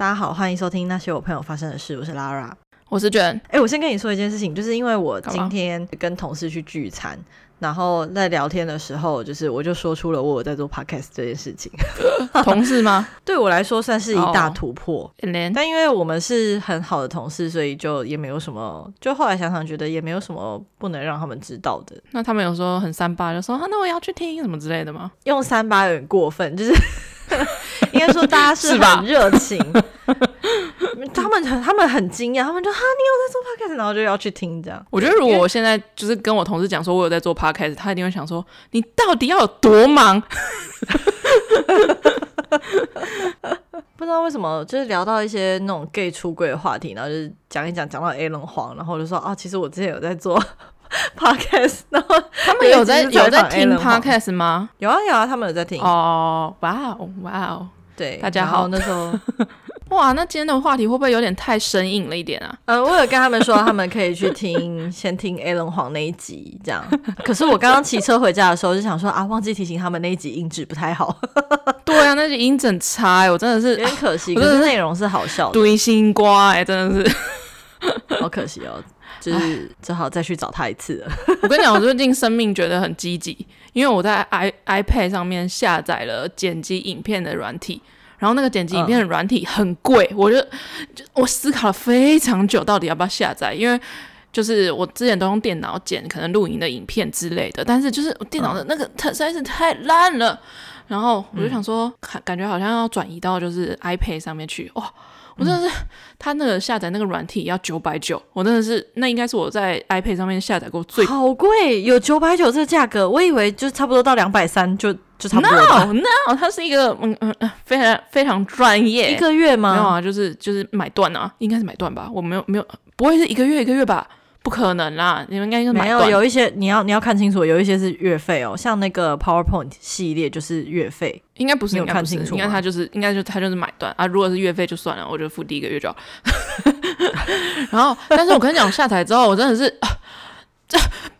大家好，欢迎收听那些我朋友发生的事。我是 Lara，我是卷。哎，我先跟你说一件事情，就是因为我今天跟同事去聚餐，然后在聊天的时候，就是我就说出了我有在做 podcast 这件事情。同事吗？对我来说算是一大突破。Oh. 但因为我们是很好的同事，所以就也没有什么。就后来想想，觉得也没有什么不能让他们知道的。那他们有时候很三八，就说啊，那我要去听什么之类的吗？用三八有点过分，就是。应该说大家是很热情，他们很他们很惊讶，他们就哈，你有在做 podcast，然后就要去听这样。我觉得如果我现在就是跟我同事讲说我有在做 podcast，他一定会想说你到底要有多忙？不知道为什么，就是聊到一些那种 gay 出柜的话题，然后就是讲一讲，讲到 Allen 黄，然后我就说啊，其实我之前有在做 podcast，然后他们有在有在听 podcast 吗？有啊有啊，他们有在听哦，哇哦哇哦，对，大家好，那时候 哇，那今天的话题会不会有点太生硬了一点啊？呃，我有跟他们说，他们可以去听先听 Allen 黄那一集这样。可是我刚刚骑车回家的时候就想说啊，忘记提醒他们那一集音质不太好。对啊，那集音质很差，我真的是有点可惜。可是内容是好笑的，堆心瓜哎，真的是好可惜哦。就是只好再去找他一次了。我跟你讲，我最近生命觉得很积极，因为我在 i iPad 上面下载了剪辑影片的软体，然后那个剪辑影片的软体很贵，嗯、我就就我思考了非常久，到底要不要下载，因为就是我之前都用电脑剪可能录影的影片之类的，但是就是我电脑的那个它实在是太烂了，然后我就想说，感觉好像要转移到就是 iPad 上面去，哇。我真的是，他那个下载那个软体要九百九，我真的是，那应该是我在 iPad 上面下载过最好贵，有九百九这个价格，我以为就差不多到两百三就就差不多了。No No，它是一个嗯嗯非常非常专业，一个月吗？没有啊，就是就是买断啊，应该是买断吧，我没有没有，不会是一个月一个月吧？不可能啦！你们应该是没有有一些你要你要看清楚，有一些是月费哦，像那个 PowerPoint 系列就是月费，应该不是，你有看清楚？应该他就是应该就他就是买断啊。如果是月费就算了，我就付第一个月就好。然后，但是我跟你讲，下载之后我真的是这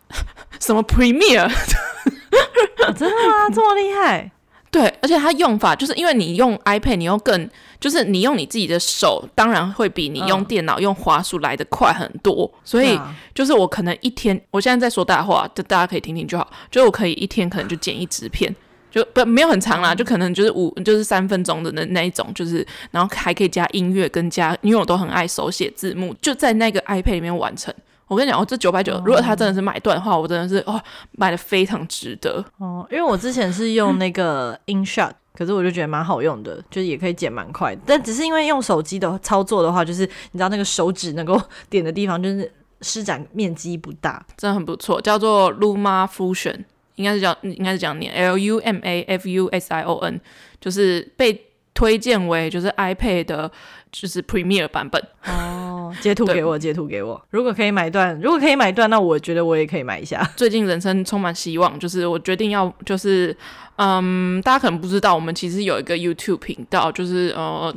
什么 Premiere，哦，真的吗？这么厉害？对，而且它用法就是因为你用 iPad，你又更就是你用你自己的手，当然会比你用电脑、嗯、用滑鼠来的快很多。所以就是我可能一天，我现在在说大话，就大家可以听听就好。就我可以一天可能就剪一支片，就不没有很长啦，就可能就是五就是三分钟的那那一种，就是然后还可以加音乐跟加，因为我都很爱手写字幕，就在那个 iPad 里面完成。我跟你讲，哦，这九百九，如果他真的是买断的话，我真的是哦，买的非常值得哦。因为我之前是用那个 InShot，可是我就觉得蛮好用的，就是也可以剪蛮快。但只是因为用手机的操作的话，就是你知道那个手指能够 点的地方，就是施展面积不大，真的很不错。叫做 Luma Fusion，应该是叫应该是这样念 L U M A F U S I O N，就是被推荐为就是 iPad 的，就是 Premiere 版本哦。截图给我，截图给我。如果可以买断，如果可以买断，那我觉得我也可以买一下。最近人生充满希望，就是我决定要，就是嗯，大家可能不知道，我们其实有一个 YouTube 频道，就是呃，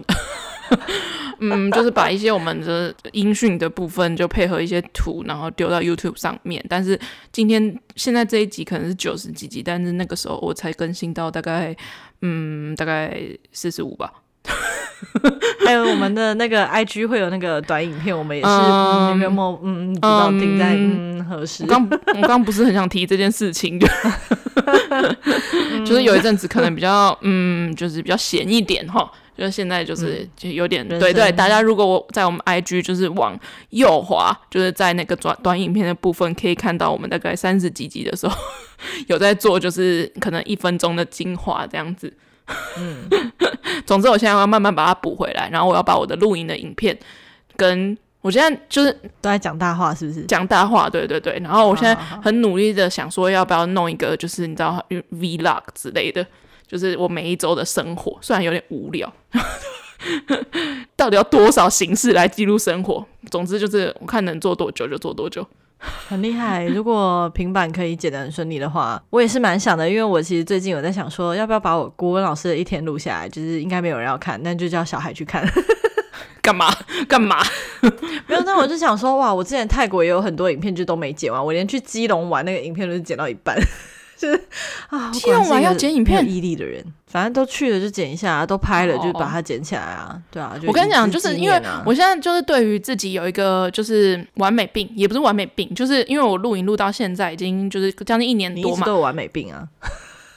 嗯，就是把一些我们的音讯的部分就配合一些图，然后丢到 YouTube 上面。但是今天现在这一集可能是九十几集，但是那个时候我才更新到大概嗯，大概四十五吧。还有我们的那个 IG 会有那个短影片，我们也是那个某嗯，不知道定在嗯何时。我刚我刚不是很想提这件事情，就 就是有一阵子可能比较嗯，就是比较闲一点哈。就是现在就是就有点、嗯、对对，大家如果我在我们 IG 就是往右滑，就是在那个短短影片的部分可以看到我们大概三十几集的时候 有在做，就是可能一分钟的精华这样子。嗯，总之我现在要慢慢把它补回来，然后我要把我的录音的影片跟我现在就是都在讲大话，是不是？讲大话，对对对。然后我现在很努力的想说，要不要弄一个，就是你知道 Vlog 之类的，就是我每一周的生活，虽然有点无聊，到底要多少形式来记录生活？总之就是我看能做多久就做多久。很厉害！如果平板可以剪得很顺利的话，我也是蛮想的。因为我其实最近有在想说，要不要把我国文老师的一天录下来，就是应该没有人要看，那就叫小孩去看。干嘛？干嘛？没有，那我就想说，哇，我之前泰国也有很多影片就都没剪完，我连去基隆玩那个影片都是剪到一半。就是啊，基隆玩要剪影片，毅力的人，反正都去了就剪一下，都拍了就把它剪起来啊，对啊。我跟你讲，就是因为我现在就是对于自己有一个就是完美病，也不是完美病，就是因为我录影录到现在已经就是将近一年多嘛，都有完美病啊。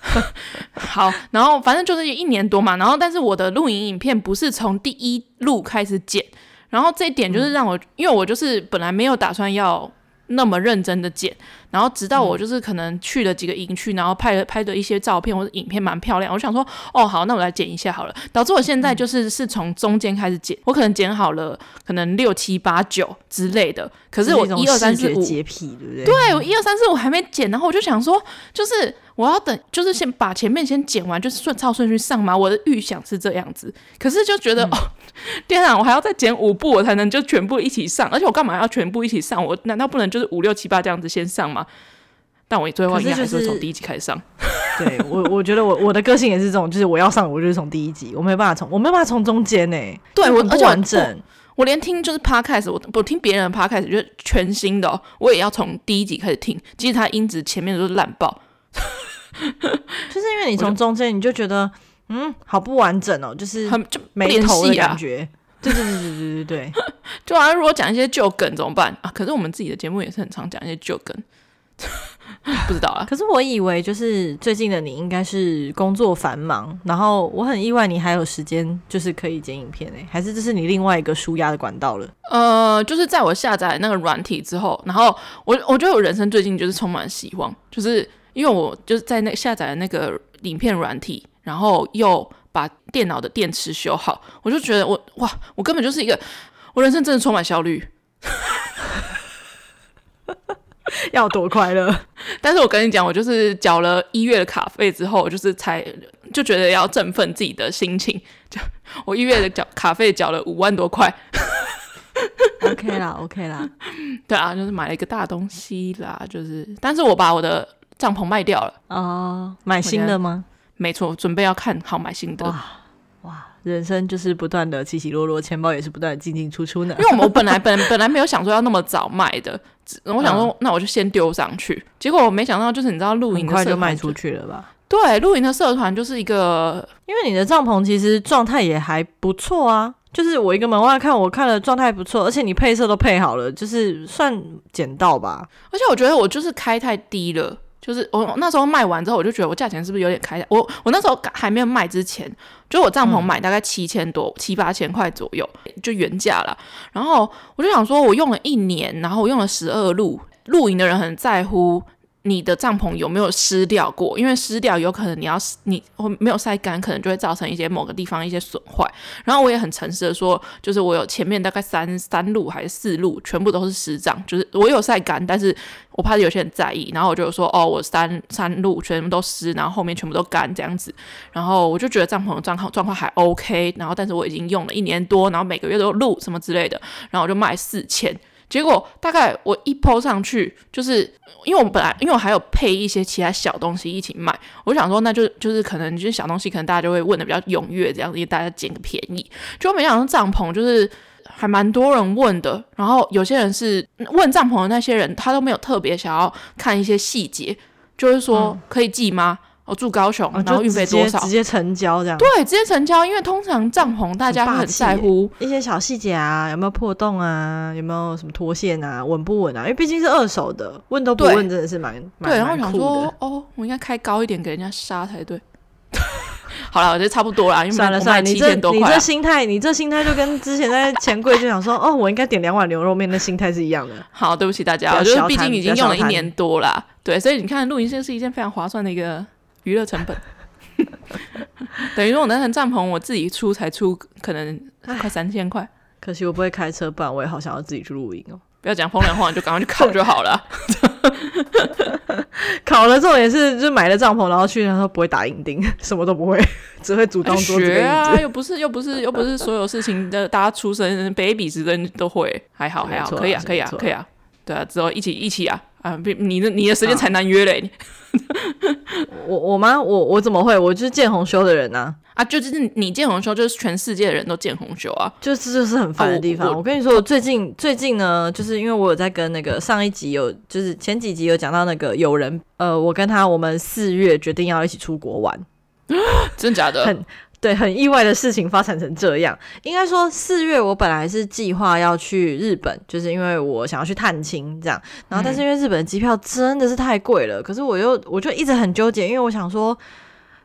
好，然后反正就是一年多嘛，然后但是我的录影影片不是从第一录开始剪，然后这一点就是让我，嗯、因为我就是本来没有打算要那么认真的剪。然后直到我就是可能去了几个营区，然后拍了拍的一些照片或者影片蛮漂亮，我想说哦好，那我来剪一下好了。导致我现在就是是从中间开始剪，我可能剪好了可能六七八九之类的，可是我一二三四五洁癖对不对？对，我一二三四五还没剪，然后我就想说，就是我要等，就是先把前面先剪完，就是顺照顺序上嘛。我的预想是这样子，可是就觉得、嗯、哦，天啊，我还要再剪五部，我才能就全部一起上，而且我干嘛要全部一起上？我难道不能就是五六七八这样子先上吗？但我最后应该还是从第一集开始上。是就是、对我，我觉得我我的个性也是这种，就是我要上，我就是从第一集，我没有办法从，我没有办法从中间呢。对我不完整我，我连听就是 podcast，我我听别人的 podcast 就是全新的、喔，我也要从第一集开始听，即使它音质前面都是烂爆。就是因为你从中间你就觉得嗯，好不完整哦、喔，就是很就没头的感觉。对对对对对对对，就好像如果讲一些旧梗怎么办啊？可是我们自己的节目也是很常讲一些旧梗。不知道啊，可是我以为就是最近的你应该是工作繁忙，然后我很意外你还有时间就是可以剪影片诶，还是这是你另外一个舒压的管道了？呃，就是在我下载那个软体之后，然后我我觉得我人生最近就是充满希望，就是因为我就是在那下载了那个影片软体，然后又把电脑的电池修好，我就觉得我哇，我根本就是一个我人生真的充满效率。要多快乐！但是我跟你讲，我就是缴了一月的卡费之后，就是才就觉得要振奋自己的心情。就我一月的缴卡费缴了五万多块，OK 啦，OK 啦。对啊，就是买了一个大东西啦，就是，但是我把我的帐篷卖掉了哦，买新的吗？没错，准备要看好买新的。人生就是不断的起起落落，钱包也是不断的进进出出呢。因为我们本来本本来没有想说要那么早卖的。我想说，那我就先丢上去。结果我没想到，就是你知道，露营快就卖出去了吧？对，露营的社团就是一个，因为你的帐篷其实状态也还不错啊。就是我一个门外看，我看了状态不错，而且你配色都配好了，就是算捡到吧。而且我觉得我就是开太低了。就是我那时候卖完之后，我就觉得我价钱是不是有点开？我我那时候还没有卖之前，就我帐篷买大概七千多、嗯、七八千块左右，就原价了。然后我就想说，我用了一年，然后我用了十二路，露营的人很在乎。你的帐篷有没有湿掉过？因为湿掉有可能你要你没有晒干，可能就会造成一些某个地方一些损坏。然后我也很诚实的说，就是我有前面大概三三路还是四路，全部都是湿帐，就是我有晒干，但是我怕有些人在意，然后我就说哦，我三三路全部都湿，然后后面全部都干这样子。然后我就觉得帐篷的状况状况还 OK，然后但是我已经用了一年多，然后每个月都录什么之类的，然后我就卖四千。结果大概我一 po 上去，就是因为我们本来因为我还有配一些其他小东西一起卖，我想说那就就是可能就是小东西，可能大家就会问的比较踊跃这样子，因为大家捡个便宜。就没想到帐篷就是还蛮多人问的，然后有些人是问帐篷的那些人，他都没有特别想要看一些细节，就是说可以寄吗？嗯我住高雄，然后运费多少？直接成交这样。对，直接成交，因为通常帐篷大家会很在乎一些小细节啊，有没有破洞啊，有没有什么脱线啊，稳不稳啊？因为毕竟是二手的，问都不问真的是蛮对。然后想说，哦，我应该开高一点给人家杀才对。好了，我觉得差不多啦，因为算了算了，你这你这心态，你这心态就跟之前在钱柜就想说，哦，我应该点两碗牛肉面的心态是一样的。好，对不起大家，我觉得毕竟已经用了一年多了，对，所以你看，露营车是一件非常划算的一个。娱乐成本 等于说，我那层帐篷我自己出才出，可能快三千块。可惜我不会开车，不然我也好想要自己去露营哦。不要讲风凉话，就赶快去考就好了。考了之后也是，就买了帐篷，然后去，然后不会打营钉，什么都不会，只会组装桌子。学啊，又不是又不是又不是所有事情的，大家出生 baby 时的都会，还好还好，可以啊可以啊可以啊。对啊，之后一起一起啊。啊，你的你的时间才难约嘞。我我吗？我我怎么会？我就是见红修的人啊！啊，就是你见红修，就是全世界的人都见红修啊！就是就是很烦的地方。啊、我，我，我跟你说，我最近最近呢，就是因为我有在跟那个上一集有，就是前几集有讲到那个有人，呃，我跟他我们四月决定要一起出国玩，真的假的？很。对，很意外的事情发展成这样。应该说，四月我本来是计划要去日本，就是因为我想要去探亲这样。然后，但是因为日本的机票真的是太贵了，可是我又我就一直很纠结，因为我想说，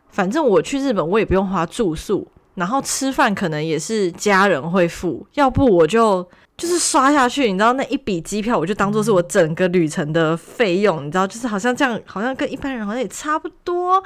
反正我去日本我也不用花住宿，然后吃饭可能也是家人会付，要不我就就是刷下去，你知道那一笔机票我就当做是我整个旅程的费用，你知道，就是好像这样，好像跟一般人好像也差不多。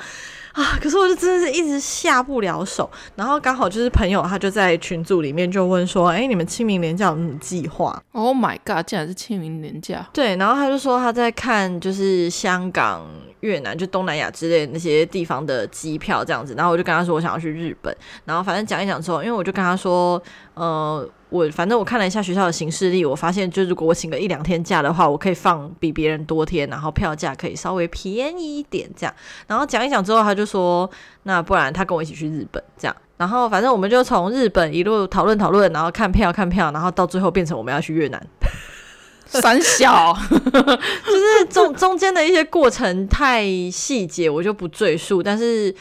啊！可是我就真的是一直下不了手，然后刚好就是朋友他就在群组里面就问说：“哎，你们清明年假有什么计划？”Oh my god！竟然是清明年假。对，然后他就说他在看就是香港、越南就东南亚之类的那些地方的机票这样子，然后我就跟他说我想要去日本，然后反正讲一讲之后，因为我就跟他说，呃。我反正我看了一下学校的行事历，我发现就如果我请个一两天假的话，我可以放比别人多天，然后票价可以稍微便宜一点这样。然后讲一讲之后，他就说，那不然他跟我一起去日本这样。然后反正我们就从日本一路讨论讨论，然后看票看票，然后到最后变成我们要去越南。三 小就是中中间的一些过程太细节，我就不赘述，但是。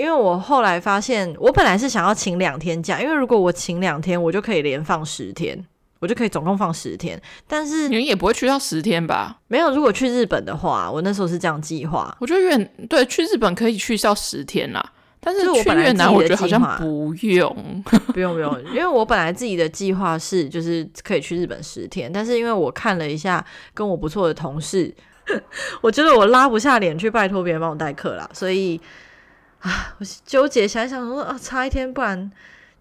因为我后来发现，我本来是想要请两天假，因为如果我请两天，我就可以连放十天，我就可以总共放十天。但是你也不会去到十天吧？没有，如果去日本的话，我那时候是这样计划。我觉得越对去日本可以去到十天啦，但是去越南我觉得好像不用，不用不用，因为我本来自己的计划是就是可以去日本十天，但是因为我看了一下跟我不错的同事，我觉得我拉不下脸去拜托别人帮我代课啦，所以。啊，我纠结想一想说啊，差一天，不然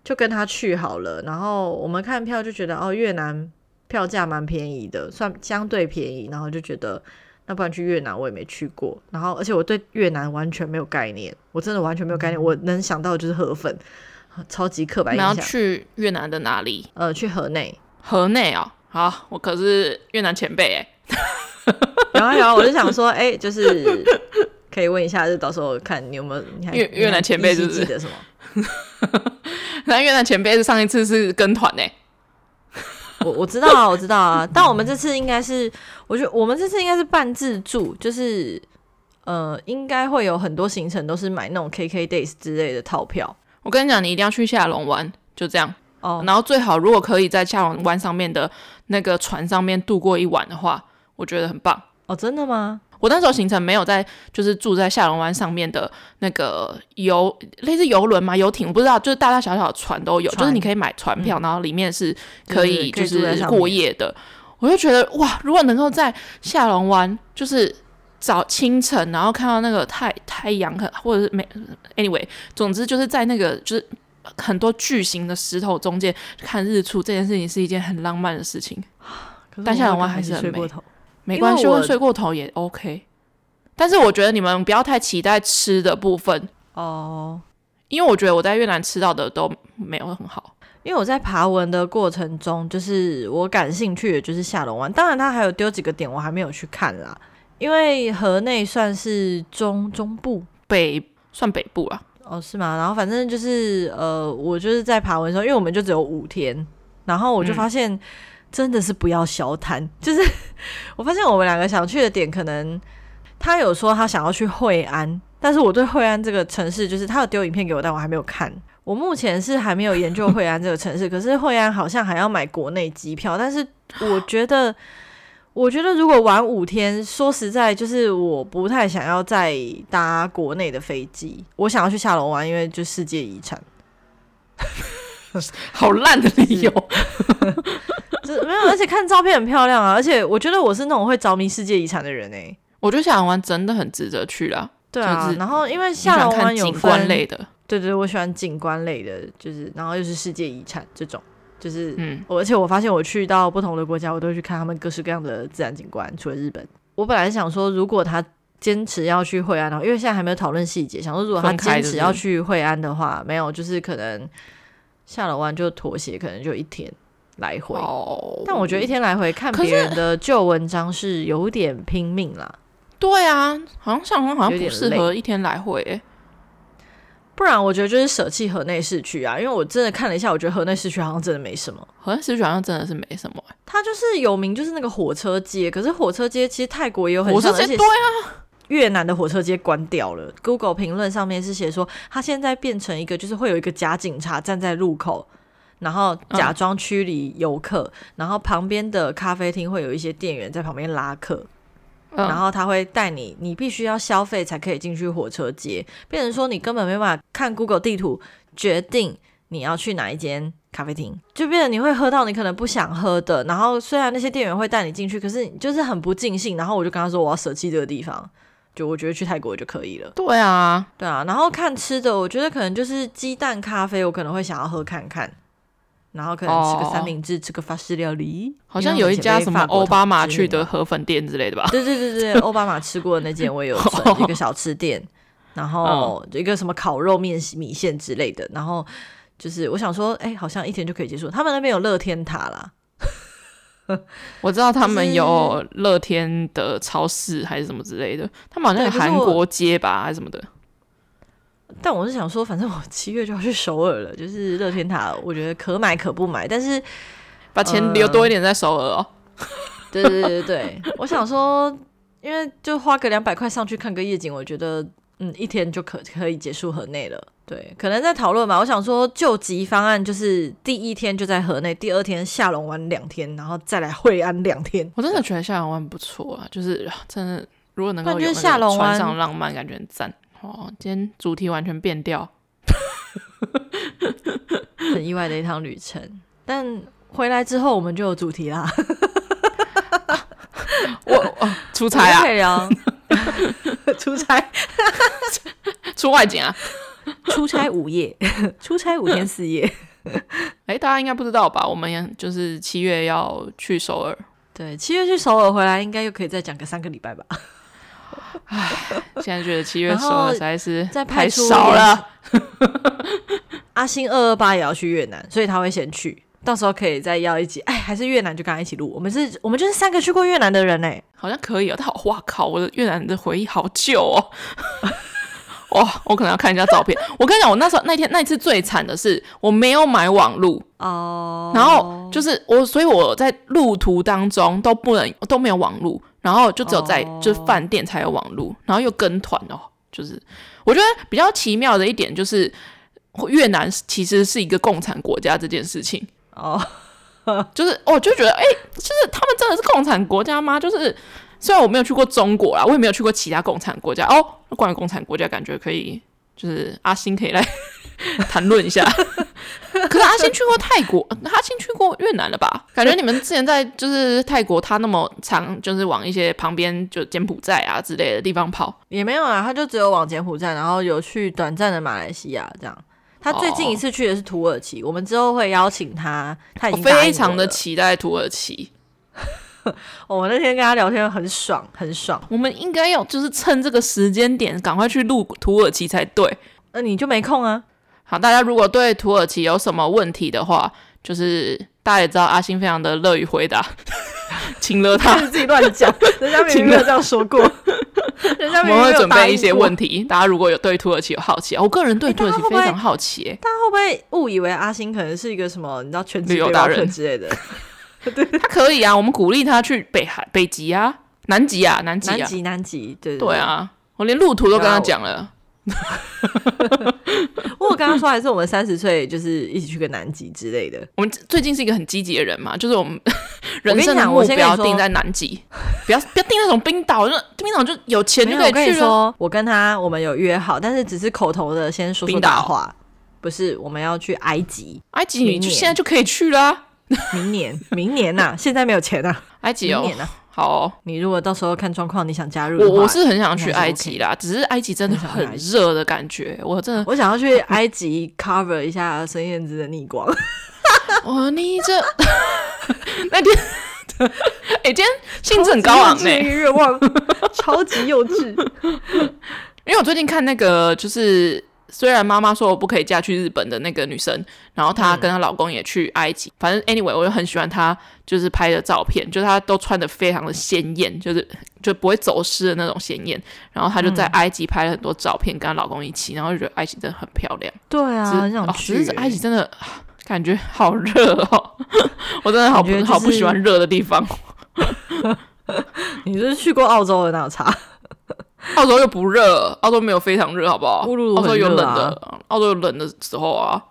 就跟他去好了。然后我们看票就觉得哦，越南票价蛮便宜的，算相对便宜。然后就觉得那不然去越南，我也没去过。然后而且我对越南完全没有概念，我真的完全没有概念。我能想到的就是河粉，超级刻板印象。你要去越南的哪里？呃，去河内。河内哦，好，我可是越南前辈哎。有啊有啊，我就想说，哎、欸，就是。可以问一下，就到时候看你有没有越越南前辈是记得什么？那越南前辈是上一次是跟团呢？我我知道啊，我知道啊。但我们这次应该是，我觉得我们这次应该是半自助，就是呃，应该会有很多行程都是买那种 KK Days 之类的套票。我跟你讲，你一定要去下龙湾，就这样哦。然后最好如果可以在下龙湾上面的那个船上面度过一晚的话，我觉得很棒哦。真的吗？我那时候行程没有在，就是住在下龙湾上面的那个游类似游轮嘛，游艇，我不知道，就是大大小小的船都有，就是你可以买船票，嗯、然后里面是可以就是过夜的。我就觉得哇，如果能够在下龙湾，就是早清晨，然后看到那个太太阳，或者是没，anyway，总之就是在那个就是很多巨型的石头中间看日出，这件事情是一件很浪漫的事情。但下龙湾还是很美。没关系，我睡过头也 OK，但是我觉得你们不要太期待吃的部分哦，因为我觉得我在越南吃到的都没有很好。因为我在爬文的过程中，就是我感兴趣的就是下龙湾，当然它还有丢几个点我还没有去看啦。因为河内算是中中部北，算北部啦，哦是吗？然后反正就是呃，我就是在爬文的时候，因为我们就只有五天，然后我就发现。嗯真的是不要小贪，就是 我发现我们两个想去的点，可能他有说他想要去惠安，但是我对惠安这个城市，就是他有丢影片给我，但我还没有看。我目前是还没有研究惠安这个城市，可是惠安好像还要买国内机票，但是我觉得，我觉得如果玩五天，说实在，就是我不太想要再搭国内的飞机，我想要去下龙湾，因为就世界遗产。好烂的理由。没有，而且看照片很漂亮啊！而且我觉得我是那种会着迷世界遗产的人诶、欸。我觉得下龙湾真的很值得去啦。对啊，然后因为下龙湾有景观类的，对，对对，我喜欢景观类的，就是然后又是世界遗产这种，就是嗯，而且我发现我去到不同的国家，我都会去看他们各式各样的自然景观。除了日本，我本来想说，如果他坚持要去惠安然后，因为现在还没有讨论细节，想说如果他坚持要去惠安的话，没有，就是可能下龙湾就妥协，可能就一天。来回。哦，但我觉得一天来回看别人的旧文章是有点拼命啦。对啊，好像上好像不适合一天来回、欸。不然我觉得就是舍弃河内市区啊，因为我真的看了一下，我觉得河内市区好像真的没什么。河内市区好像真的是没什么、欸。它就是有名，就是那个火车街。可是火车街其实泰国也有很火车街，对啊，越南的火车街关掉了。Google 评论上面是写说，它现在变成一个，就是会有一个假警察站在路口，然后假装驱离游客，嗯、然后旁边的咖啡厅会有一些店员在旁边拉客。然后他会带你，你必须要消费才可以进去火车街，变成说你根本没办法看 Google 地图决定你要去哪一间咖啡厅，就变成你会喝到你可能不想喝的。然后虽然那些店员会带你进去，可是你就是很不尽兴。然后我就跟他说我要舍弃这个地方，就我觉得去泰国就可以了。对啊，对啊。然后看吃的，我觉得可能就是鸡蛋咖啡，我可能会想要喝看看。然后可能吃个三明治，哦、吃个法式料理，好像有一家什么奥巴马去的河粉店之类的吧？对对对对，奥 巴马吃过的那间我也有存 一个小吃店，然后一个什么烤肉面米线之类的，然后就是我想说，哎，好像一天就可以结束。他们那边有乐天塔啦，我知道他们有乐天的超市还是什么之类的，他们好像有韩国街吧还是什么的。但我是想说，反正我七月就要去首尔了，就是乐天塔，我觉得可买可不买，但是把钱留多一点在首尔哦。对对对对，我想说，因为就花个两百块上去看个夜景，我觉得嗯，一天就可可以结束河内了。对，可能在讨论吧。我想说，救急方案就是第一天就在河内，第二天下龙湾两天，然后再来惠安两天。我真的觉得下龙湾不错啊，就是真的，如果能够有下龙湾船上浪漫，感觉很赞。哦，今天主题完全变掉，很意外的一趟旅程。但回来之后，我们就有主题啦。我哦，出差啊，可以聊。出差，出外景啊，出差五夜，出差五天四夜。哎、欸，大家应该不知道吧？我们就是七月要去首尔。对，七月去首尔回来，应该又可以再讲个三个礼拜吧。唉，现在觉得七月首尔实在是太少了。阿星二二八也要去越南，所以他会先去，到时候可以再邀一集。哎，还是越南就跟他一起录。我们是，我们就是三个去过越南的人哎，好像可以哦。他好，哇靠，我的越南的回忆好旧哦。哇，我可能要看一下照片。我跟你讲，我那时候那天那一次最惨的是我没有买网路哦，然后就是我，所以我在路途当中都不能都没有网路。然后就只有在、oh. 就是饭店才有网路，然后又跟团哦，就是我觉得比较奇妙的一点就是越南其实是一个共产国家这件事情哦，oh. 就是我就觉得哎，就是他们真的是共产国家吗？就是虽然我没有去过中国啦，我也没有去过其他共产国家哦，关于共产国家，感觉可以就是阿星可以来 谈论一下。可是阿星去过泰国，阿星去过越南了吧？感觉你们之前在就是泰国，他那么长，就是往一些旁边就柬埔寨啊之类的地方跑，也没有啊，他就只有往柬埔寨，然后有去短暂的马来西亚这样。他最近一次去的是土耳其，哦、我们之后会邀请他。他已经非常的期待土耳其。我那天跟他聊天很爽，很爽。我们应该要就是趁这个时间点赶快去录土耳其才对。那你就没空啊？好，大家如果对土耳其有什么问题的话，就是大家也知道阿星非常的乐于回答，请了他 自己乱讲，人家明明没有这样说过，人家明明我们会准备一些问题，大家如果有对土耳其有好奇，我个人对土耳其非常好奇，欸，大家会不会误以为阿星可能是一个什么你知道全职旅游达人之类的？对，他可以啊，我们鼓励他去北海、北极啊、南极啊、南极、啊、南极、南极，对，对啊，我连路途都跟他讲了。我刚刚说还是我们三十岁，就是一起去个南极之类的。我们最近是一个很积极的人嘛，就是我们 人生的目标定在南极，不要不要定那种冰岛，就冰岛就有钱就可以去我跟他我们有约好，但是只是口头的，先说说大话，不是我们要去埃及。埃及你就现在就可以去了，啊，明年明年呐，啊，现在没有钱啊，埃及哦。好、哦，你如果到时候看状况，你想加入我，我是很想去埃及啦。OK、只是埃及真的很热的感觉，我真的我想要去 埃及 cover 一下孙燕姿的逆光。我 你这 那天，哎、欸，今天兴致很高昂呢，愿望超级幼稚。因为我最近看那个就是虽然妈妈说我不可以嫁去日本的那个女生，然后她跟她老公也去埃及，嗯、反正 anyway 我就很喜欢她，就是拍的照片，就是她都穿的非常的鲜艳，就是就不会走失的那种鲜艳。然后她就在埃及拍了很多照片，跟她老公一起，然后就觉得埃及真的很漂亮。对啊，很想去。只是埃及真的感觉好热哦，我真的好不、就是、好不喜欢热的地方。你是去过澳洲的那有差？澳洲又不热，澳洲没有非常热，好不好？澳洲有冷的，澳洲有冷的时候啊。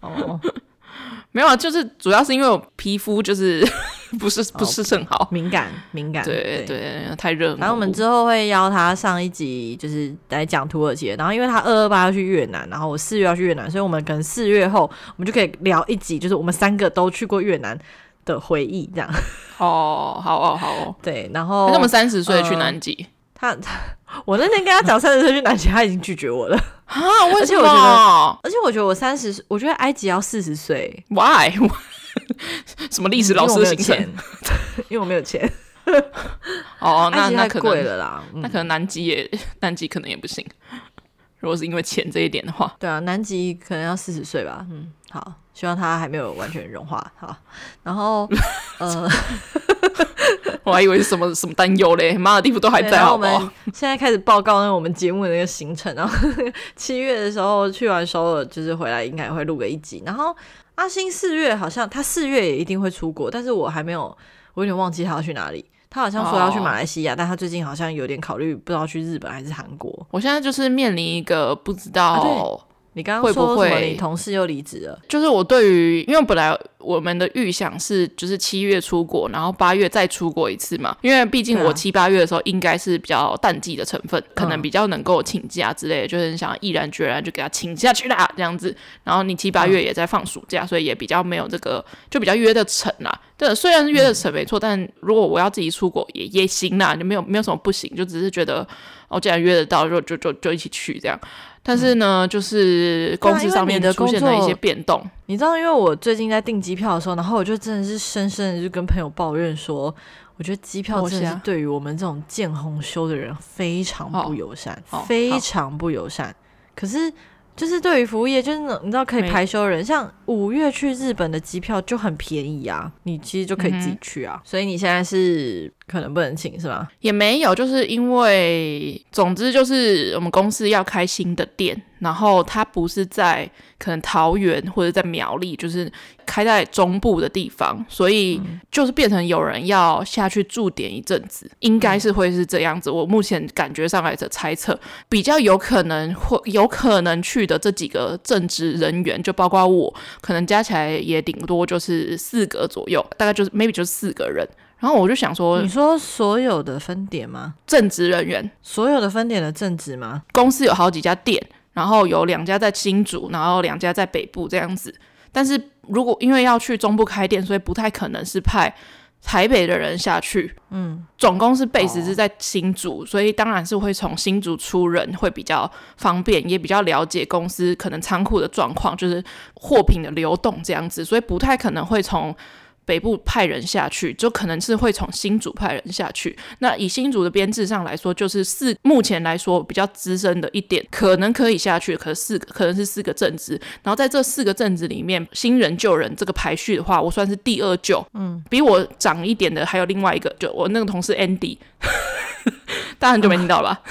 哦，没有啊，就是主要是因为我皮肤就是 不是不是很好，敏感敏感。对对，对，太热。然后我们之后会邀他上一集，就是来讲土耳其。然后因为他二二八要去越南，然后我四月要去越南，所以我们可能四月后我们就可以聊一集，就是我们三个都去过越南的回忆，这样。哦，好哦，好哦。对，然后那么三十岁去南极。他他，我那天跟他讲三十岁去南极，他已经拒绝我了啊！为什么？而且我觉得，而且我觉得我三十，我觉得埃及要四十岁。Why？什么历史老师的行程？因为我没有钱。哦，那那可能贵了啦。那可能南极也，南极可能也不行。如果是因为钱这一点的话，对啊，南极可能要四十岁吧。嗯，好，希望它还没有完全融化。好，然后呃。我还以为是什么什么担忧嘞，妈的地方都还在好不好？我们现在开始报告那我们节目的那个行程，然后 七月的时候去完首尔，就是回来应该会录个一集。然后阿星四月好像他四月也一定会出国，但是我还没有，我有点忘记他要去哪里。他好像说要去马来西亚，哦、但他最近好像有点考虑，不知道去日本还是韩国。我现在就是面临一个不知道、啊。你刚刚说什么？你同事又离职了？就是我对于，因为本来我们的预想是，就是七月出国，然后八月再出国一次嘛。因为毕竟我七八月的时候应该是比较淡季的成分，啊、可能比较能够请假之类的，就是很想毅然决然就给他请下去啦这样子。然后你七八月也在放暑假，嗯、所以也比较没有这个，就比较约得成啦。对，虽然是约得成没错，嗯、但如果我要自己出国也也行啦，就没有没有什么不行，就只是觉得哦，既然约得到，就就就就一起去这样。但是呢，嗯、就是公司上面的出现了一些变动。你知道，因为我最近在订机票的时候，然后我就真的是深深的就跟朋友抱怨说，我觉得机票真的是对于我们这种见红修的人非常不友善，哦、非常不友善。可是。就是对于服务业，就是你知道可以排休的人，像五月去日本的机票就很便宜啊，你其实就可以自己去啊。嗯、所以你现在是可能不能请是吗？也没有，就是因为总之就是我们公司要开新的店。然后它不是在可能桃园或者在苗栗，就是开在中部的地方，所以就是变成有人要下去驻点一阵子，应该是会是这样子。我目前感觉上来的猜测，比较有可能会有可能去的这几个正职人员，就包括我，可能加起来也顶多就是四个左右，大概就是 maybe 就是四个人。然后我就想说，你说所有的分点吗？正职人员，所有的分点的正职吗？公司有好几家店。然后有两家在新竹，然后两家在北部这样子。但是如果因为要去中部开店，所以不太可能是派台北的人下去。嗯，总公司 base 是在新竹，哦、所以当然是会从新竹出人会比较方便，也比较了解公司可能仓库的状况，就是货品的流动这样子，所以不太可能会从。北部派人下去，就可能是会从新竹派人下去。那以新竹的编制上来说，就是四目前来说比较资深的一点，可能可以下去，可是四个可能是四个正职。然后在这四个正职里面，新人旧人这个排序的话，我算是第二旧。嗯，比我长一点的还有另外一个，就我那个同事 Andy，大家很久没听到了吧？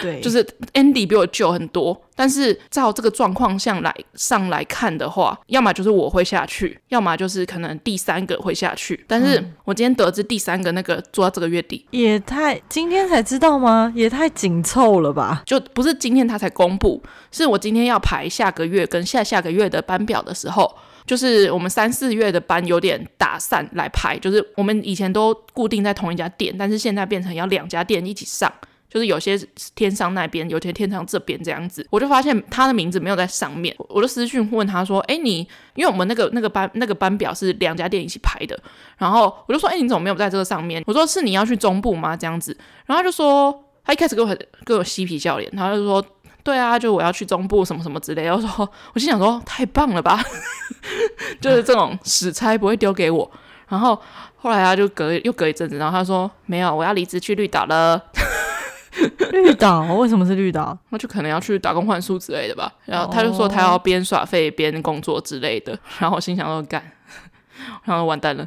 对，就是 Andy 比我旧很多，但是照这个状况下来上来看的话，要么就是我会下去，要么就是可能第三个会下去。但是我今天得知第三个那个做到这个月底，也太今天才知道吗？也太紧凑了吧？就不是今天他才公布，是我今天要排下个月跟下下个月的班表的时候，就是我们三四月的班有点打散来排，就是我们以前都固定在同一家店，但是现在变成要两家店一起上。就是有些天上那边，有些天上这边这样子，我就发现他的名字没有在上面，我就私讯问他说：“哎，你因为我们那个那个班那个班表是两家店一起排的，然后我就说：哎，你怎么没有在这个上面？我说是你要去中部吗？这样子，然后他就说他一开始跟我跟我嬉皮笑脸，他就说：对啊，就我要去中部什么什么之类的。我说我心想说太棒了吧，就是这种死差不会丢给我。然后后来他就隔又隔一阵子，然后他说没有，我要离职去绿岛了。绿岛为什么是绿岛？那就可能要去打工换宿之类的吧。然后他就说他要边耍废边工作之类的。然后我心想说干，然后完蛋了，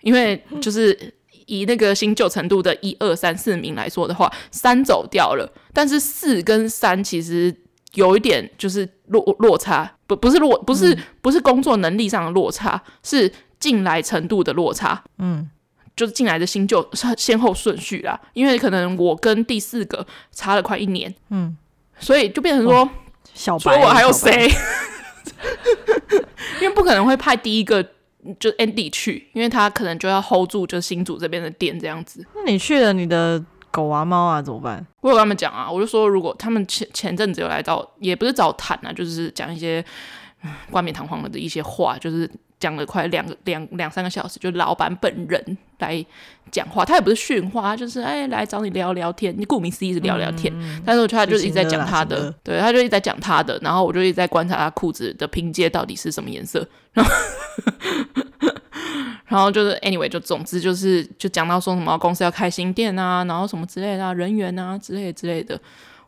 因为就是以那个新旧程度的一二三四名来说的话，三走掉了，但是四跟三其实有一点就是落落差，不不是落不是不是工作能力上的落差，是进来程度的落差。嗯。就是进来的新旧先后顺序啦，因为可能我跟第四个差了快一年，嗯，所以就变成说，小白，我还有谁？因为不可能会派第一个就 Andy 去，因为他可能就要 hold 住就新组这边的店这样子。那你去了你的狗啊猫啊怎么办？我有跟他们讲啊，我就说如果他们前前阵子有来到，也不是找谈啊，就是讲一些冠冕堂皇的一些话，就是。讲了快两个两两三个小时，就老板本人来讲话，他也不是训话，就是哎来找你聊聊天。你顾名思义是聊聊天，嗯、但是我觉得他就一直在讲他的，的对，他就一直在讲他的，然后我就一直在观察他裤子的拼接到底是什么颜色，然后 然后就是 anyway 就总之就是就讲到说什么公司要开新店啊，然后什么之类的、啊、人员啊之类之类的。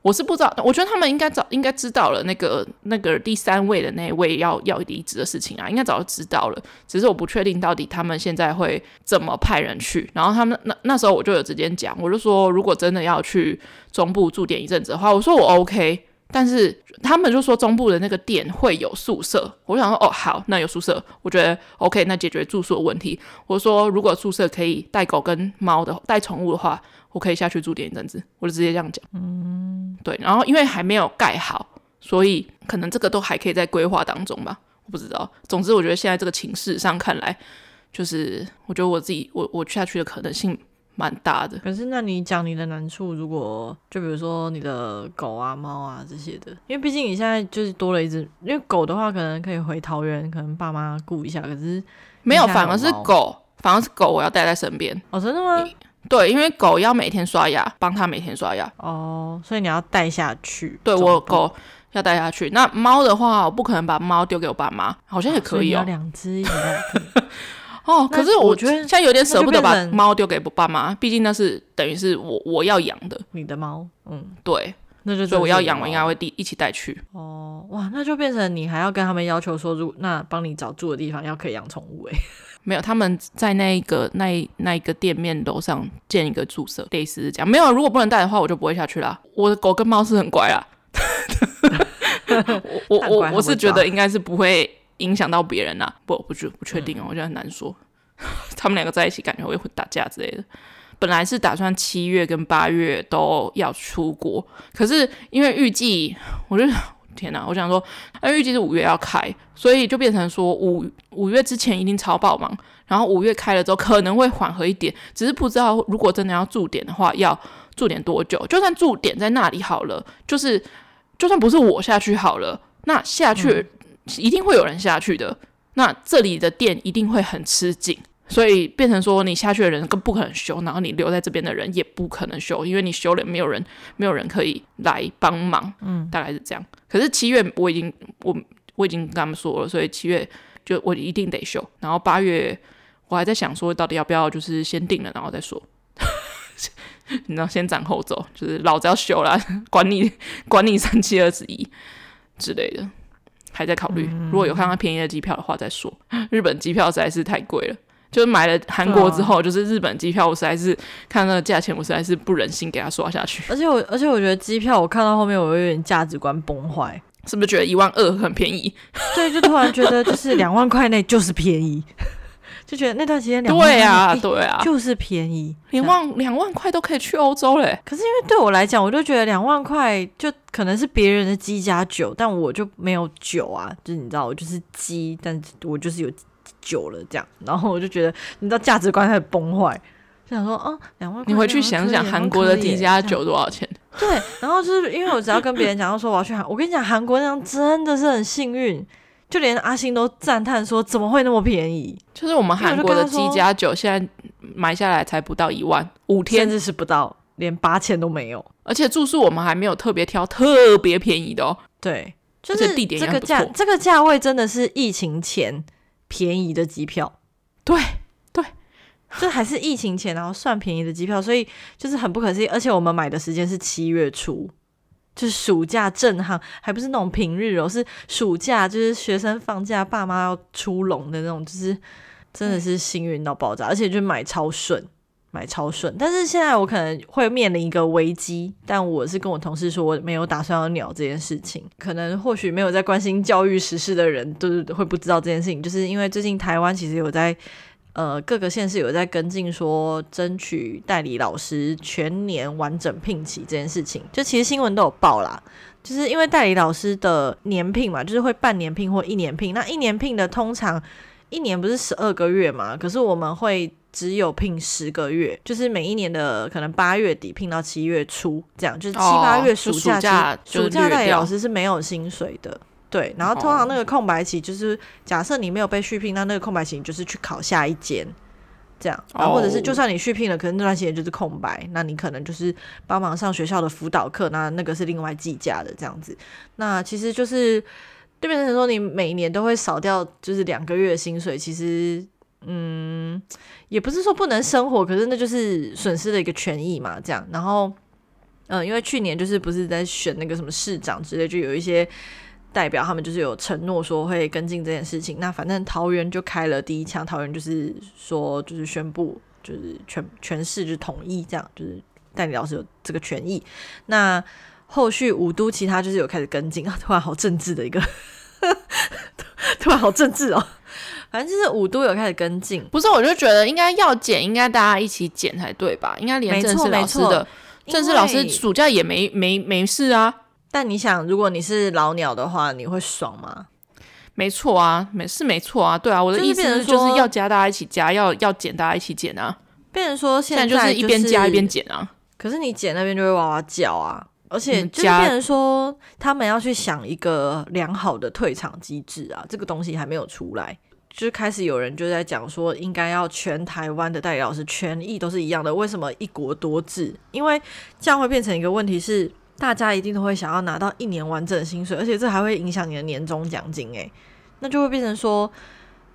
我是不知道，我觉得他们应该早应该知道了那个那个第三位的那位要要离职的事情啊，应该早就知道了。只是我不确定到底他们现在会怎么派人去。然后他们那那时候我就有直接讲，我就说如果真的要去中部驻点一阵子的话，我说我 OK。但是他们就说中部的那个店会有宿舍，我想说哦好，那有宿舍，我觉得 OK，那解决住宿的问题。我说如果宿舍可以带狗跟猫的带宠物的话。我可以下去住点一阵子，我就直接这样讲。嗯，对。然后因为还没有盖好，所以可能这个都还可以在规划当中吧。我不知道。总之，我觉得现在这个情势上看来，就是我觉得我自己我我下去的可能性蛮大的。可是，那你讲你的难处，如果就比如说你的狗啊、猫啊这些的，因为毕竟你现在就是多了一只，因为狗的话可能可以回桃园，可能爸妈顾一下。可是没有，反而是狗，反而是狗，我要带在身边。哦，真的吗？对，因为狗要每天刷牙，帮它每天刷牙。哦，所以你要带下去。对，我狗要带下去。那猫的话，我不可能把猫丢给我爸妈，好像也可以哦。两只一起带。哦，可是我觉得现在有点舍不得把猫丢给爸妈，毕竟那是等于是我我要养的。你的猫，嗯，对，那就所以我要养，我应该会一一起带去。哦，哇，那就变成你还要跟他们要求说，如那帮你找住的地方要可以养宠物哎。没有，他们在那一个那那一个店面楼上建一个宿舍，类似这样。没有，如果不能带的话，我就不会下去啦。我的狗跟猫是很乖 啦，我我我我是觉得应该是不会影响到别人啦。不不不不确定哦，嗯、我觉得很难说。他们两个在一起感觉会会打架之类的。本来是打算七月跟八月都要出国，可是因为预计，我就。天呐，我想说，那预计是五月要开，所以就变成说五五月之前一定超爆忙，然后五月开了之后可能会缓和一点，只是不知道如果真的要驻点的话，要驻点多久？就算驻点在那里好了，就是就算不是我下去好了，那下去一定会有人下去的，嗯、那这里的店一定会很吃紧。所以变成说，你下去的人更不可能修，然后你留在这边的人也不可能修，因为你修了，没有人，没有人可以来帮忙。嗯，大概是这样。可是七月我已经我我已经跟他们说了，所以七月就我一定得修。然后八月我还在想说，到底要不要就是先定了，然后再说。你知道，先斩后奏，就是老子要修了，管你管你三七二十一之类的，还在考虑。如果有看到便宜的机票的话再说。日本机票实在是太贵了。就是买了韩国之后，啊、就是日本机票，我实在是看那个价钱，我实在是不忍心给他刷下去。而且我，而且我觉得机票，我看到后面，我有点价值观崩坏。是不是觉得一万二很便宜？对，就突然觉得就是两万块内就是便宜，就觉得那段时间两万对啊，对啊，就是便宜，两万两万块都可以去欧洲嘞。可是因为对我来讲，我就觉得两万块就可能是别人的鸡加酒，但我就没有酒啊，就是你知道，我就是鸡，但我就是有。酒了这样，然后我就觉得，你知道价值观开始崩坏，就想说，哦，两万块，你回去想想韩国的迪加酒多少钱？对，然后就是因为我只要跟别人讲，要说我要去韩，我跟你讲，韩国那样真的是很幸运，就连阿星都赞叹说，怎么会那么便宜？就是我们韩国的鸡加酒现在买下来才不到一万，五天甚至是不到，连八千都没有，而且住宿我们还没有特别挑特别便宜的哦。对，就是地点这个价，这个价位真的是疫情前。便宜的机票，对对，这还是疫情前，然后算便宜的机票，所以就是很不可思议。而且我们买的时间是七月初，就是暑假正夯，还不是那种平日哦，是暑假，就是学生放假，爸妈要出笼的那种，就是真的是幸运到爆炸，而且就买超顺。买超顺，但是现在我可能会面临一个危机，但我是跟我同事说我没有打算要鸟这件事情。可能或许没有在关心教育时事的人都会不知道这件事情，就是因为最近台湾其实有在呃各个县市有在跟进说争取代理老师全年完整聘期这件事情，就其实新闻都有报啦，就是因为代理老师的年聘嘛，就是会半年聘或一年聘，那一年聘的通常一年不是十二个月嘛，可是我们会。只有聘十个月，就是每一年的可能八月底聘到七月初，这样就是七八月暑假，暑假，暑假代理老师是没有薪水的。对，然后通常那个空白期就是假设你没有被续聘，那那个空白期你就是去考下一间，这样，然后或者是就算你续聘了，可能那段时间就是空白，那你可能就是帮忙上学校的辅导课，那那个是另外计价的这样子。那其实就是对变成说你每年都会少掉就是两个月的薪水，其实。嗯，也不是说不能生活，可是那就是损失的一个权益嘛，这样。然后，嗯、呃，因为去年就是不是在选那个什么市长之类，就有一些代表他们就是有承诺说会跟进这件事情。那反正桃园就开了第一枪，桃园就是说就是宣布就是全全市就统一这样，就是代理老师有这个权益。那后续五都其他就是有开始跟进啊，突然好政治的一个，突然好政治哦。反正就是五都有开始跟进，不是？我就觉得应该要减，应该大家一起减才对吧？应该连正式老师的正式老师暑假也没没没事啊。但你想，如果你是老鸟的话，你会爽吗？没错啊，没是没错啊，对啊。我的意思是就是要加，大家一起加；要要减，大家一起减啊。变成说现在就是一边加一边减啊。可是你减那边就会哇哇叫啊，而且就变成说他们要去想一个良好的退场机制啊，这个东西还没有出来。就开始有人就在讲说，应该要全台湾的代理老师权益都是一样的。为什么一国多制？因为这样会变成一个问题是，大家一定都会想要拿到一年完整的薪水，而且这还会影响你的年终奖金。诶，那就会变成说，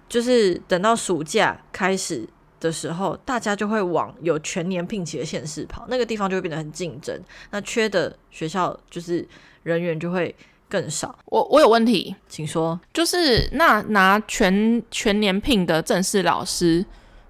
就是等到暑假开始的时候，大家就会往有全年聘期的县市跑，那个地方就会变得很竞争。那缺的学校就是人员就会。更少，我我有问题，请说。就是那拿全全年聘的正式老师，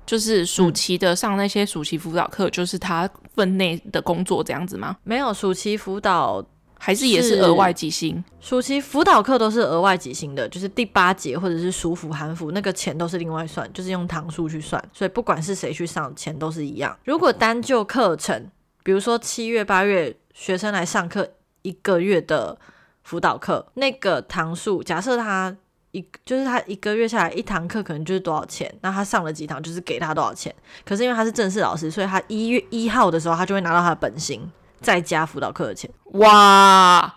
就是暑期的上那些暑期辅导课，就是他分内的工作这样子吗？没有，暑期辅导还是也是额外几薪？暑期辅导课都是额外几薪的，就是第八节或者是暑辅寒辅那个钱都是另外算，就是用堂数去算，所以不管是谁去上，钱都是一样。如果单就课程，比如说七月八月学生来上课一个月的。辅导课那个堂数，假设他一就是他一个月下来一堂课可能就是多少钱，那他上了几堂就是给他多少钱。可是因为他是正式老师，所以他一月一号的时候他就会拿到他的本薪，再加辅导课的钱。哇！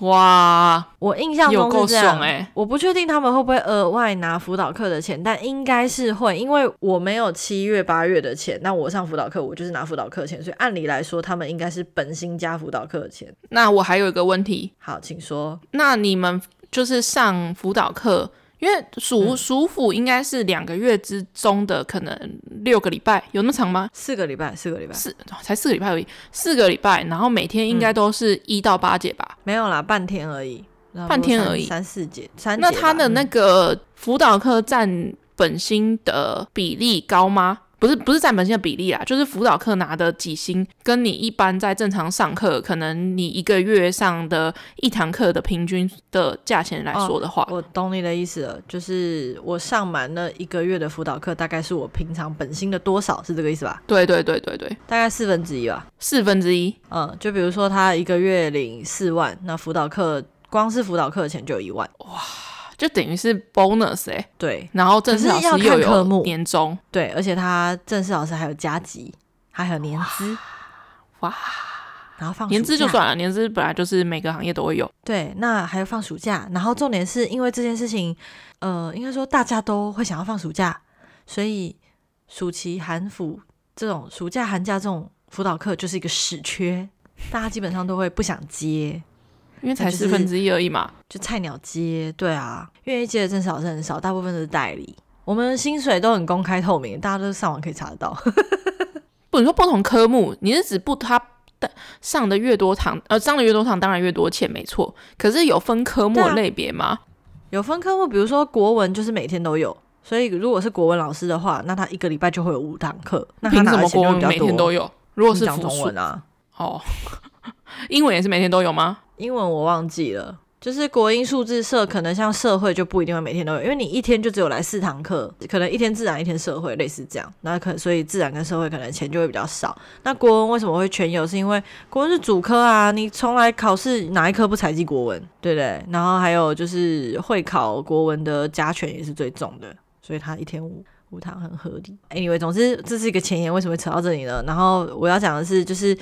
哇，我印象中是这样，欸、我不确定他们会不会额外拿辅导课的钱，但应该是会，因为我没有七月八月的钱，那我上辅导课我就是拿辅导课钱，所以按理来说他们应该是本薪加辅导课的钱。那我还有一个问题，好，请说。那你们就是上辅导课？因为暑暑辅应该是两个月之中的可能六个礼拜，有那么长吗？四个礼拜，四个礼拜，四才四个礼拜而已，四个礼拜，然后每天应该都是一到八节吧？没有啦，半天而已，半天而已，三四节，三。那他的那个辅导课占本薪的比例高吗？不是不是占本薪的比例啦，就是辅导课拿的几薪，跟你一般在正常上课，可能你一个月上的一堂课的平均的价钱来说的话，哦，我懂你的意思了，就是我上满了一个月的辅导课，大概是我平常本薪的多少，是这个意思吧？对对对对对，大概四分之一吧，四分之一。嗯，就比如说他一个月领四万，那辅导课光是辅导课的钱就有一万，哇。就等于是 bonus 哎、欸，对，然后正式老师又有年终，对，而且他正式老师还有加级，还有年资，哇，哇然后放年资就算了，年资本来就是每个行业都会有，对，那还有放暑假，然后重点是因为这件事情，呃，应该说大家都会想要放暑假，所以暑期寒辅这种暑假寒假这种辅导课就是一个死缺，大家基本上都会不想接。因为才四分之一而已嘛，就菜鸟接，对啊，愿意接的正式老师很少，大部分都是代理，我们薪水都很公开透明，大家都上网可以查得到。不，你说不同科目，你是指不他上的越多堂，呃，上的越多堂，当然越多钱，没错。可是有分科目类别吗？啊？有分科目，比如说国文就是每天都有，所以如果是国文老师的话，那他一个礼拜就会有五堂课。那他拿的钱就会比较多。每天都有？如果是讲中文啊，哦，英文也是每天都有吗？英文我忘记了。就是国英数字社，可能像社会就不一定会每天都有，因为你一天就只有来四堂课，可能一天自然一天社会类似这样，那可所以自然跟社会可能钱就会比较少。那国文为什么会全有？是因为国文是主科啊，你从来考试哪一科不采集国文，对不对？然后还有就是会考国文的加权也是最重的，所以他一天五五堂很合理。Anyway，总之这是一个前言，为什么会扯到这里呢？然后我要讲的是，就是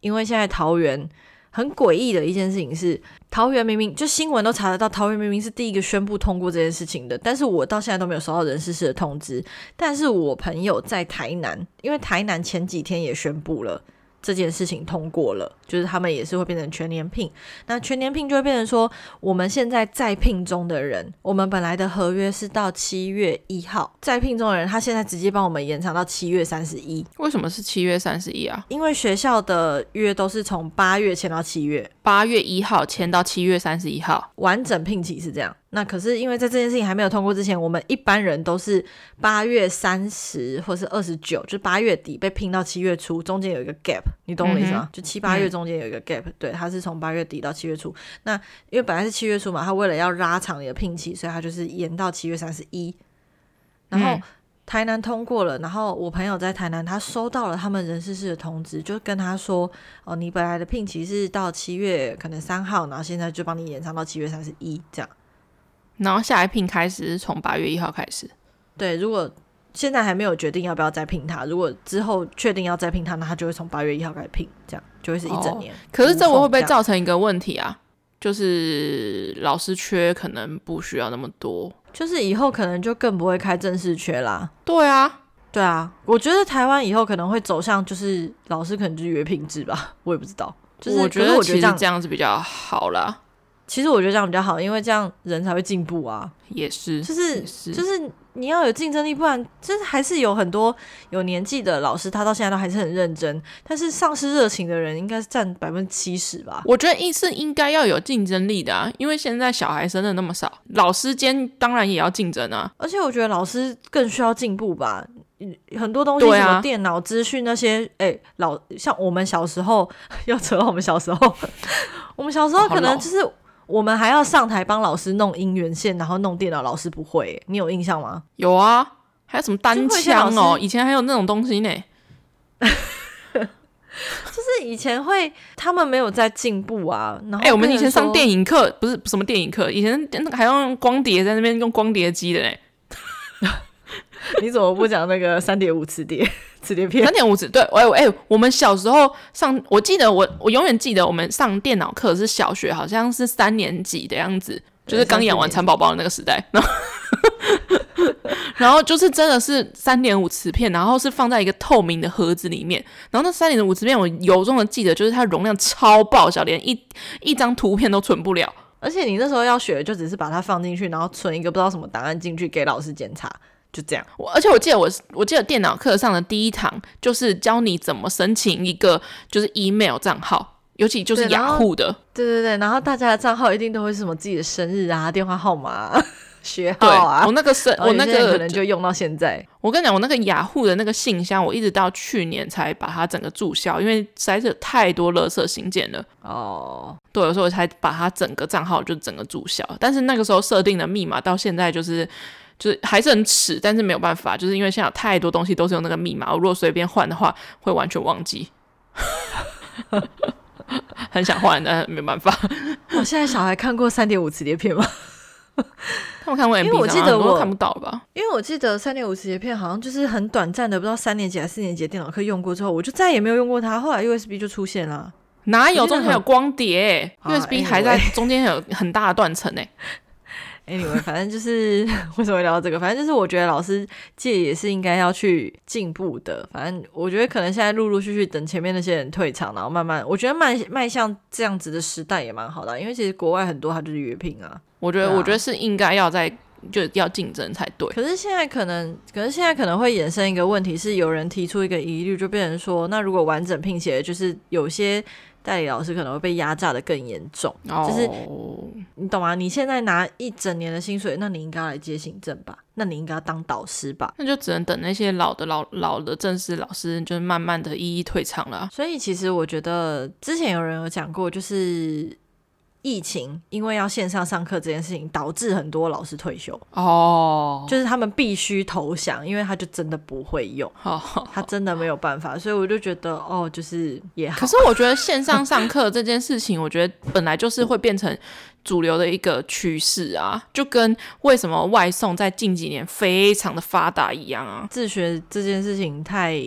因为现在桃园。很诡异的一件事情是，桃园明明就新闻都查得到，桃园明明是第一个宣布通过这件事情的，但是我到现在都没有收到人事室的通知。但是我朋友在台南，因为台南前几天也宣布了。这件事情通过了，就是他们也是会变成全年聘。那全年聘就会变成说，我们现在在聘中的人，我们本来的合约是到七月一号，在聘中的人，他现在直接帮我们延长到七月三十一。为什么是七月三十一啊？因为学校的约都是从八月签到七月，八月一号签到七月三十一号，完整聘期是这样。那可是因为在这件事情还没有通过之前，我们一般人都是八月三十或是二十九，就八月底被聘到七月初，中间有一个 gap，你懂我意思吗？嗯、就七八月中间有一个 gap，、嗯、对，他是从八月底到七月初。那因为本来是七月初嘛，他为了要拉长你的聘期，所以他就是延到七月三十一。然后台南通过了，然后我朋友在台南，他收到了他们人事室的通知，就跟他说：“哦，你本来的聘期是到七月可能三号，然后现在就帮你延长到七月三十一，这样。”然后下一聘开始是从八月一号开始。对，如果现在还没有决定要不要再聘他，如果之后确定要再聘他，那他就会从八月一号开始聘，这样就会是一整年。哦、可是这会不会造成一个问题啊？就是老师缺可能不需要那么多，就是以后可能就更不会开正式缺啦。对啊，对啊，我觉得台湾以后可能会走向就是老师可能就是约聘制吧，我也不知道。就是我觉得我觉得这样子比较好啦。其实我觉得这样比较好，因为这样人才会进步啊。也是，就是就是你要有竞争力，不然就是还是有很多有年纪的老师，他到现在都还是很认真，但是丧失热情的人应该是占百分之七十吧。我觉得应是应该要有竞争力的啊，因为现在小孩生的那么少，老师间当然也要竞争啊。而且我觉得老师更需要进步吧，很多东西什么电脑资讯那些，哎、欸，老像我们小时候 要扯到我们小时候，我们小时候可能就是。我们还要上台帮老师弄音源线，然后弄电脑，老师不会，你有印象吗？有啊，还有什么单枪哦，以前还有那种东西呢。就是以前会，他们没有在进步啊。然后，哎、欸，我们以前上电影课，不是什么电影课，以前那个还要用光碟，在那边用光碟机的嘞。你怎么不讲那个三点五磁碟？磁碟片？三点五磁？对，哎哎，我们小时候上，我记得我我永远记得我们上电脑课是小学，好像是三年级的样子，就是刚养完蚕宝宝的那个时代。然后，然后就是真的是三点五磁片，然后是放在一个透明的盒子里面。然后那三点五磁片，我由衷的记得就是它容量超爆小，连一一张图片都存不了。而且你那时候要学，就只是把它放进去，然后存一个不知道什么档案进去给老师检查。就这样，我而且我记得我我记得电脑课上的第一堂就是教你怎么申请一个就是 email 账号，尤其就是雅虎的。对对对，然后大家的账号一定都会是什么自己的生日啊、电话号码、啊、学号啊。我那个生我那个可能就用到现在。我跟你讲，我那个雅虎的那个信箱，我一直到去年才把它整个注销，因为实在是有太多垃圾信件了。哦，对，有时候我才把它整个账号就整个注销。但是那个时候设定的密码到现在就是。就是还是很耻，但是没有办法，就是因为现在有太多东西都是用那个密码，我如果随便换的话，会完全忘记。很想换，但没办法。我现在小孩看过三点五磁碟片吗？他们看过 MP3，因为我记得我看不到吧？因为我记得三点五磁碟片好像就是很短暂的，不知道三年级还是四年级的电脑课用过之后，我就再也没有用过它。后来 USB 就出现了，哪有中间有光碟？USB 还在中间有很大的断层呢。Anyway，反正就是 为什么会聊到这个？反正就是我觉得老师界也是应该要去进步的。反正我觉得可能现在陆陆续续等前面那些人退场，然后慢慢，我觉得迈迈向这样子的时代也蛮好的。因为其实国外很多他就是约聘啊。我觉得，啊、我觉得是应该要在就要竞争才对。可是现在可能，可是现在可能会衍生一个问题是，有人提出一个疑虑，就变成说，那如果完整聘写，就是有些。代理老师可能会被压榨的更严重，oh. 就是你懂吗？你现在拿一整年的薪水，那你应该来接行政吧？那你应该要当导师吧？那就只能等那些老的老老的正式老师，就是慢慢的一一退场了。所以其实我觉得之前有人有讲过，就是。疫情因为要线上上课这件事情，导致很多老师退休哦，oh. 就是他们必须投降，因为他就真的不会用，oh. 他真的没有办法，所以我就觉得哦，就是也好。可是我觉得线上上课这件事情，我觉得本来就是会变成。主流的一个趋势啊，就跟为什么外送在近几年非常的发达一样啊。自学这件事情太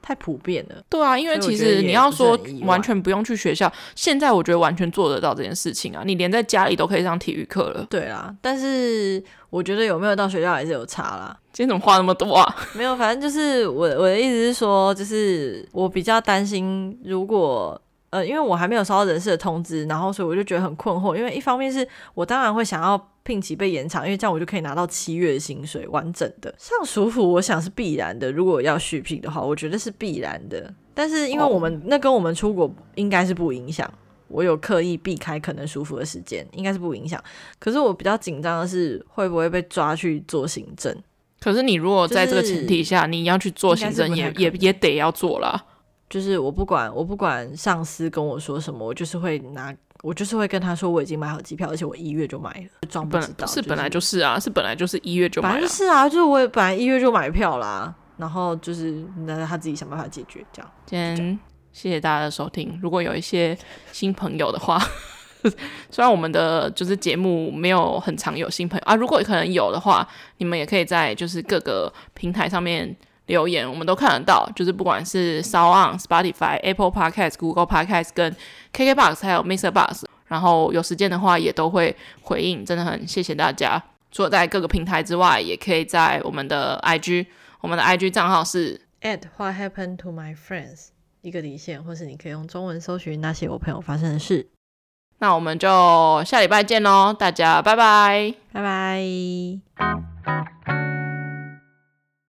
太普遍了。对啊，因为其实你要说完全不用去学校，现在我觉得完全做得到这件事情啊。你连在家里都可以上体育课了。对啦，但是我觉得有没有到学校还是有差啦。今天怎么话那么多啊？没有，反正就是我我的意思是说，就是我比较担心如果。呃，因为我还没有收到人事的通知，然后所以我就觉得很困惑。因为一方面是我当然会想要聘期被延长，因为这样我就可以拿到七月的薪水完整的上暑府，我想是必然的。如果要续聘的话，我觉得是必然的。但是因为我们、哦、那跟我们出国应该是不影响，我有刻意避开可能舒服的时间，应该是不影响。可是我比较紧张的是会不会被抓去做行政？可是你如果在这个前提下，就是、你要去做行政也也也得要做了。就是我不管我不管上司跟我说什么，我就是会拿，我就是会跟他说我已经买好机票，而且我一月就买了，装不知道。是本来就是啊，是本来就是一月就买是啊，就是我也本来一月就买票啦，然后就是那他自己想办法解决这样。今天谢谢大家的收听，如果有一些新朋友的话，虽然我们的就是节目没有很常有新朋友啊，如果可能有的话，你们也可以在就是各个平台上面。留言我们都看得到，就是不管是 SoundOn、Spotify、Apple Podcast、Google Podcast 跟 KKBox 还有 MixerBox，然后有时间的话也都会回应，真的很谢谢大家。除了在各个平台之外，也可以在我们的 IG，我们的 IG 账号是 at What Happened to My Friends 一个底线，或是你可以用中文搜寻那些我朋友发生的事。那我们就下礼拜见喽，大家拜拜，拜拜。